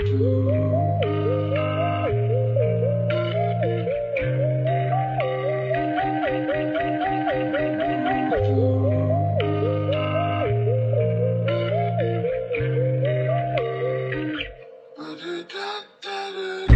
da da da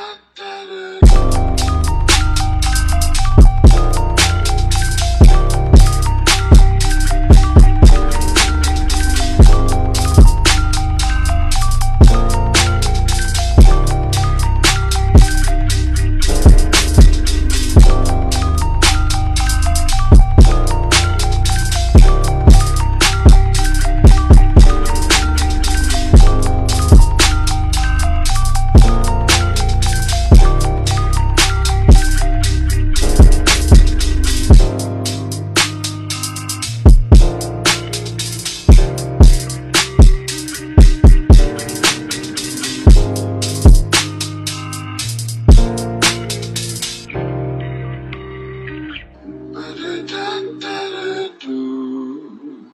Doctor.